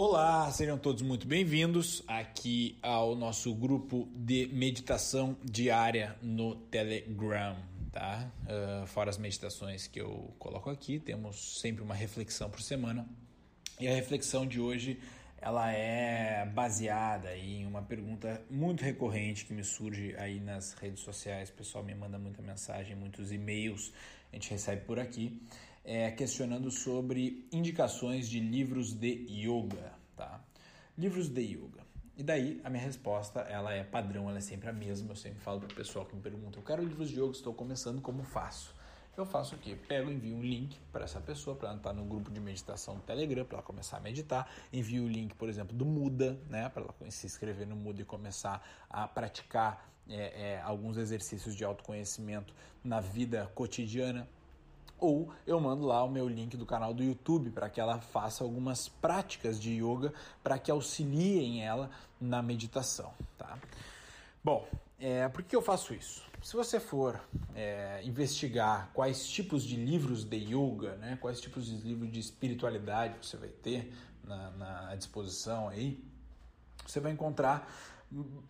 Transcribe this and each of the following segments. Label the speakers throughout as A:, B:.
A: Olá, sejam todos muito bem-vindos aqui ao nosso grupo de meditação diária no Telegram, tá? Uh, fora as meditações que eu coloco aqui, temos sempre uma reflexão por semana. E a reflexão de hoje ela é baseada em uma pergunta muito recorrente que me surge aí nas redes sociais. O pessoal me manda muita mensagem, muitos e-mails a gente recebe por aqui, é, questionando sobre indicações de livros de yoga, tá? Livros de yoga. E daí a minha resposta ela é padrão, ela é sempre a mesma. Eu sempre falo para o pessoal que me pergunta: eu quero livros de yoga, estou começando, como faço? eu faço o quê? Pego, envio um link para essa pessoa, para ela estar no grupo de meditação do Telegram, para ela começar a meditar. Envio o link, por exemplo, do Muda, né? Para ela se inscrever no Muda e começar a praticar é, é, alguns exercícios de autoconhecimento na vida cotidiana. Ou eu mando lá o meu link do canal do YouTube para que ela faça algumas práticas de yoga para que auxiliem ela na meditação, tá? Bom, é, por que eu faço isso? Se você for é, investigar quais tipos de livros de yoga, né, quais tipos de livros de espiritualidade você vai ter na, na disposição aí, você vai encontrar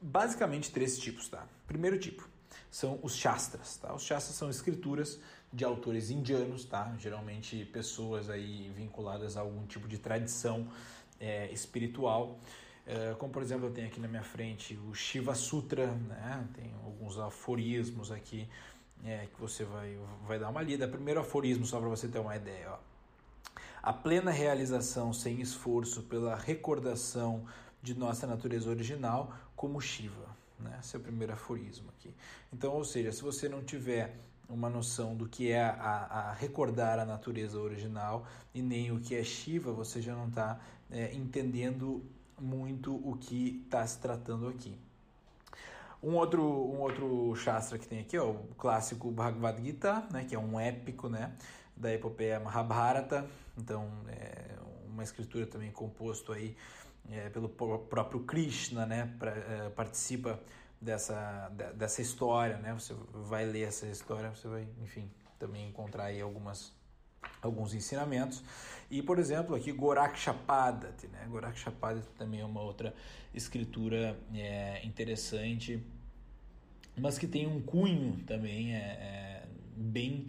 A: basicamente três tipos, tá? Primeiro tipo são os shastras, tá? Os shastras são escrituras de autores indianos, tá? Geralmente pessoas aí vinculadas a algum tipo de tradição é, espiritual. É, como por exemplo eu tenho aqui na minha frente o Shiva Sutra, né? tem alguns aforismos aqui é, que você vai, vai dar uma lida. Primeiro aforismo, só para você ter uma ideia. Ó. A plena realização sem esforço pela recordação de nossa natureza original como Shiva. Né? Esse é primeiro aforismo aqui. Então, ou seja, se você não tiver uma noção do que é a, a recordar a natureza original e nem o que é Shiva, você já não está é, entendendo muito o que está se tratando aqui. Um outro, um outro Shastra que tem aqui é o clássico Bhagavad Gita, né, que é um épico né, da epopeia Mahabharata, então é uma escritura também composto aí é, pelo próprio Krishna, né, pra, é, participa dessa, dessa história, né, você vai ler essa história, você vai, enfim, também encontrar aí algumas alguns ensinamentos. E, por exemplo, aqui Gorakshapadat, né? Gorakshapadat também é uma outra escritura é, interessante, mas que tem um cunho também é, é, bem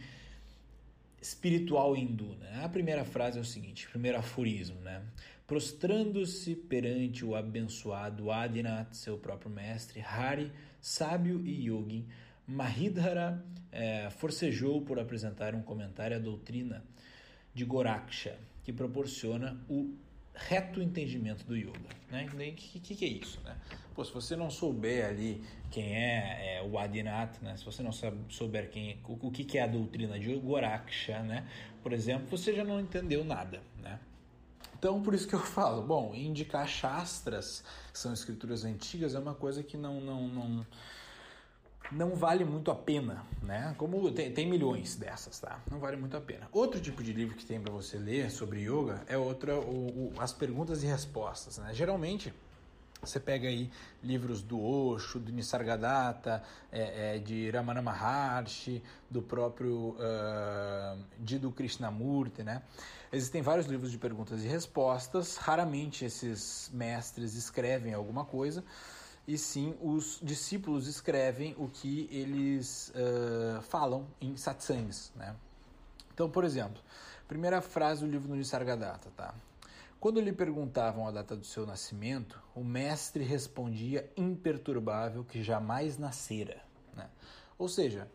A: espiritual hindu. Né? A primeira frase é o seguinte, primeiro aforismo, né? Prostrando-se perante o abençoado Adinath, seu próprio mestre, Hari, sábio e yogi, Mahidhara é, forcejou por apresentar um comentário à doutrina de Goraksha, que proporciona o reto entendimento do yoga. Né? O que, que, que, é isso? Né? Pô, se você não souber ali quem é, é o Adinath, né? se você não souber quem, o, o que, que é a doutrina de Goraksha, né? por exemplo, você já não entendeu nada. Né? Então, por isso que eu falo, bom, indicar Shastras, que são escrituras antigas, é uma coisa que não, não, não não vale muito a pena, né? Como tem, tem, milhões dessas, tá? Não vale muito a pena. Outro tipo de livro que tem para você ler sobre yoga é outra, o, o, as perguntas e respostas, né? Geralmente você pega aí livros do Osho, do Nisargadatta, é, é, de Ramana Maharshi, do próprio uh, Jiddu Krishnamurti, né? Existem vários livros de perguntas e respostas. Raramente esses mestres escrevem alguma coisa e sim os discípulos escrevem o que eles uh, falam em satsangs. Né? Então, por exemplo, primeira frase do livro do Nisargadatta, tá? Quando lhe perguntavam a data do seu nascimento, o mestre respondia imperturbável que jamais nascera. Né? Ou seja,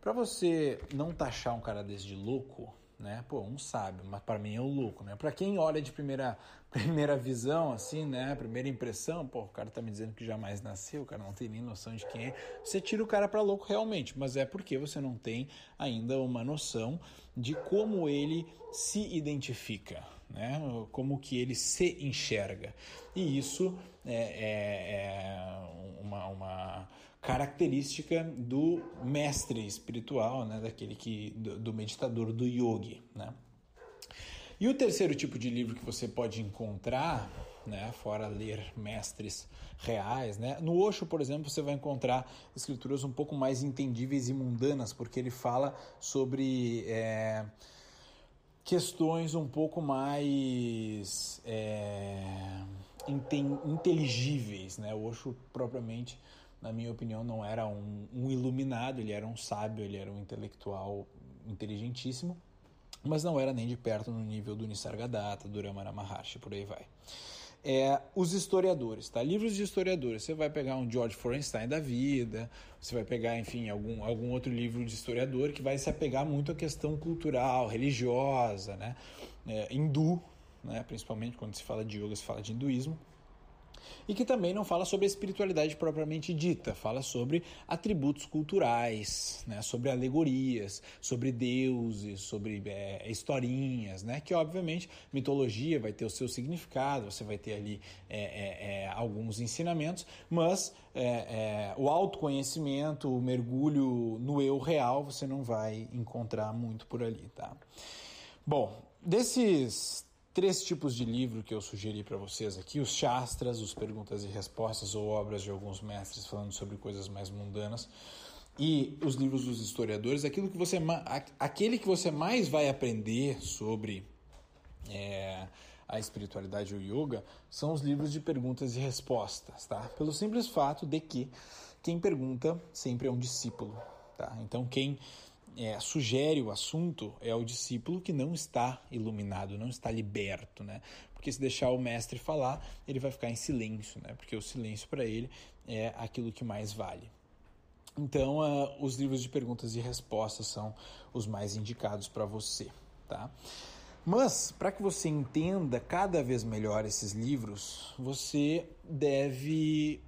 A: para você não taxar um cara desse de louco, né? Pô, um sabe, mas para mim é o louco, né? Para quem olha de primeira, primeira visão, assim, né? Primeira impressão, pô, o cara tá me dizendo que jamais nasceu, o cara não tem nem noção de quem é. Você tira o cara para louco realmente, mas é porque você não tem ainda uma noção de como ele se identifica, né? Como que ele se enxerga. E isso é, é, é uma, uma característica do mestre espiritual, né, daquele que do, do, meditador, do yogi, né? E o terceiro tipo de livro que você pode encontrar, né, fora ler mestres reais, né? No Osho, por exemplo, você vai encontrar escrituras um pouco mais entendíveis e mundanas, porque ele fala sobre é, questões um pouco mais é, inteligíveis, né? O Osho propriamente, na minha opinião, não era um, um iluminado, ele era um sábio, ele era um intelectual inteligentíssimo, mas não era nem de perto no nível do Nisargadatta, do Ramana Maharshi, por aí vai. É, os historiadores, tá? Livros de historiadores. Você vai pegar um George Forenstein da vida, você vai pegar, enfim, algum, algum outro livro de historiador que vai se apegar muito à questão cultural, religiosa, né? É, hindu, né? principalmente quando se fala de yoga, se fala de hinduísmo e que também não fala sobre a espiritualidade propriamente dita, fala sobre atributos culturais, né, sobre alegorias, sobre deuses, sobre é, historinhas, né, que obviamente mitologia vai ter o seu significado, você vai ter ali é, é, é alguns ensinamentos, mas é, é, o autoconhecimento, o mergulho no eu real, você não vai encontrar muito por ali, tá? Bom, desses três tipos de livro que eu sugeri para vocês aqui: os Shastras, os Perguntas e Respostas ou obras de alguns mestres falando sobre coisas mais mundanas, e os livros dos historiadores. Aquilo que você, aquele que você mais vai aprender sobre é, a espiritualidade ou yoga são os livros de perguntas e respostas, tá? Pelo simples fato de que quem pergunta sempre é um discípulo, tá? Então quem é, sugere o assunto é o discípulo que não está iluminado, não está liberto, né? Porque se deixar o mestre falar, ele vai ficar em silêncio, né? Porque o silêncio para ele é aquilo que mais vale. Então, uh, os livros de perguntas e respostas são os mais indicados para você, tá? Mas, para que você entenda cada vez melhor esses livros, você deve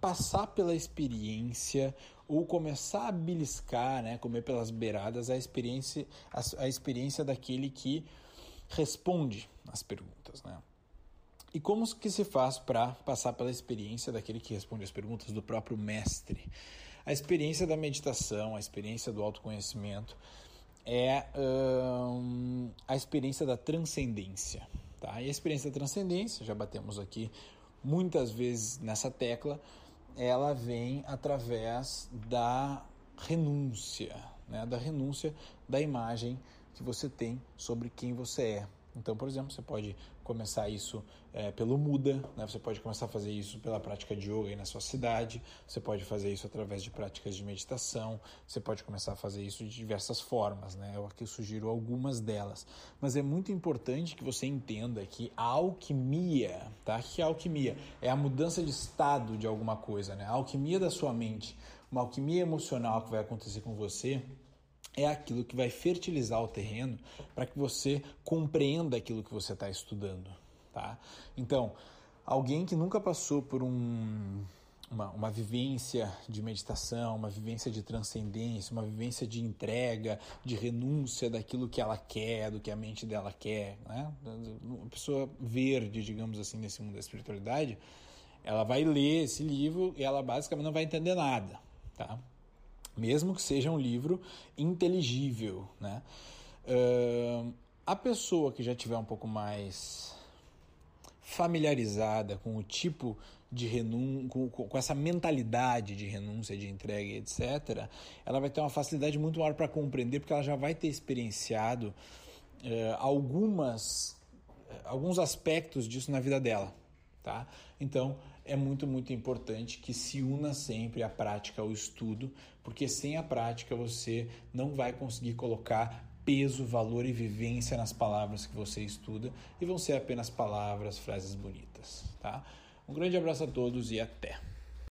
A: passar pela experiência ou começar a beliscar, né, comer pelas beiradas a experiência, a, a experiência daquele que responde as perguntas, né? E como que se faz para passar pela experiência daquele que responde as perguntas do próprio mestre? A experiência da meditação, a experiência do autoconhecimento é hum, a experiência da transcendência, tá? E a experiência da transcendência, já batemos aqui muitas vezes nessa tecla, ela vem através da renúncia, né? da renúncia da imagem que você tem sobre quem você é. Então, por exemplo, você pode começar isso é, pelo Muda, né? você pode começar a fazer isso pela prática de yoga aí na sua cidade, você pode fazer isso através de práticas de meditação, você pode começar a fazer isso de diversas formas. Né? Eu aqui sugiro algumas delas. Mas é muito importante que você entenda que a alquimia, tá? Que é a alquimia? É a mudança de estado de alguma coisa, né? a alquimia da sua mente, uma alquimia emocional que vai acontecer com você é aquilo que vai fertilizar o terreno para que você compreenda aquilo que você está estudando, tá? Então, alguém que nunca passou por um, uma, uma vivência de meditação, uma vivência de transcendência, uma vivência de entrega, de renúncia daquilo que ela quer, do que a mente dela quer, né? Uma pessoa verde, digamos assim, nesse mundo da espiritualidade, ela vai ler esse livro e ela basicamente não vai entender nada, tá? Mesmo que seja um livro inteligível, né? Uh, a pessoa que já tiver um pouco mais familiarizada com o tipo de renúncia, com, com, essa mentalidade de renúncia, de entrega, etc., ela vai ter uma facilidade muito maior para compreender, porque ela já vai ter experienciado uh, algumas, alguns aspectos disso na vida dela. Tá? Então, é muito, muito importante que se una sempre a prática ao estudo, porque sem a prática você não vai conseguir colocar peso, valor e vivência nas palavras que você estuda e vão ser apenas palavras, frases bonitas, tá? Um grande abraço a todos e até!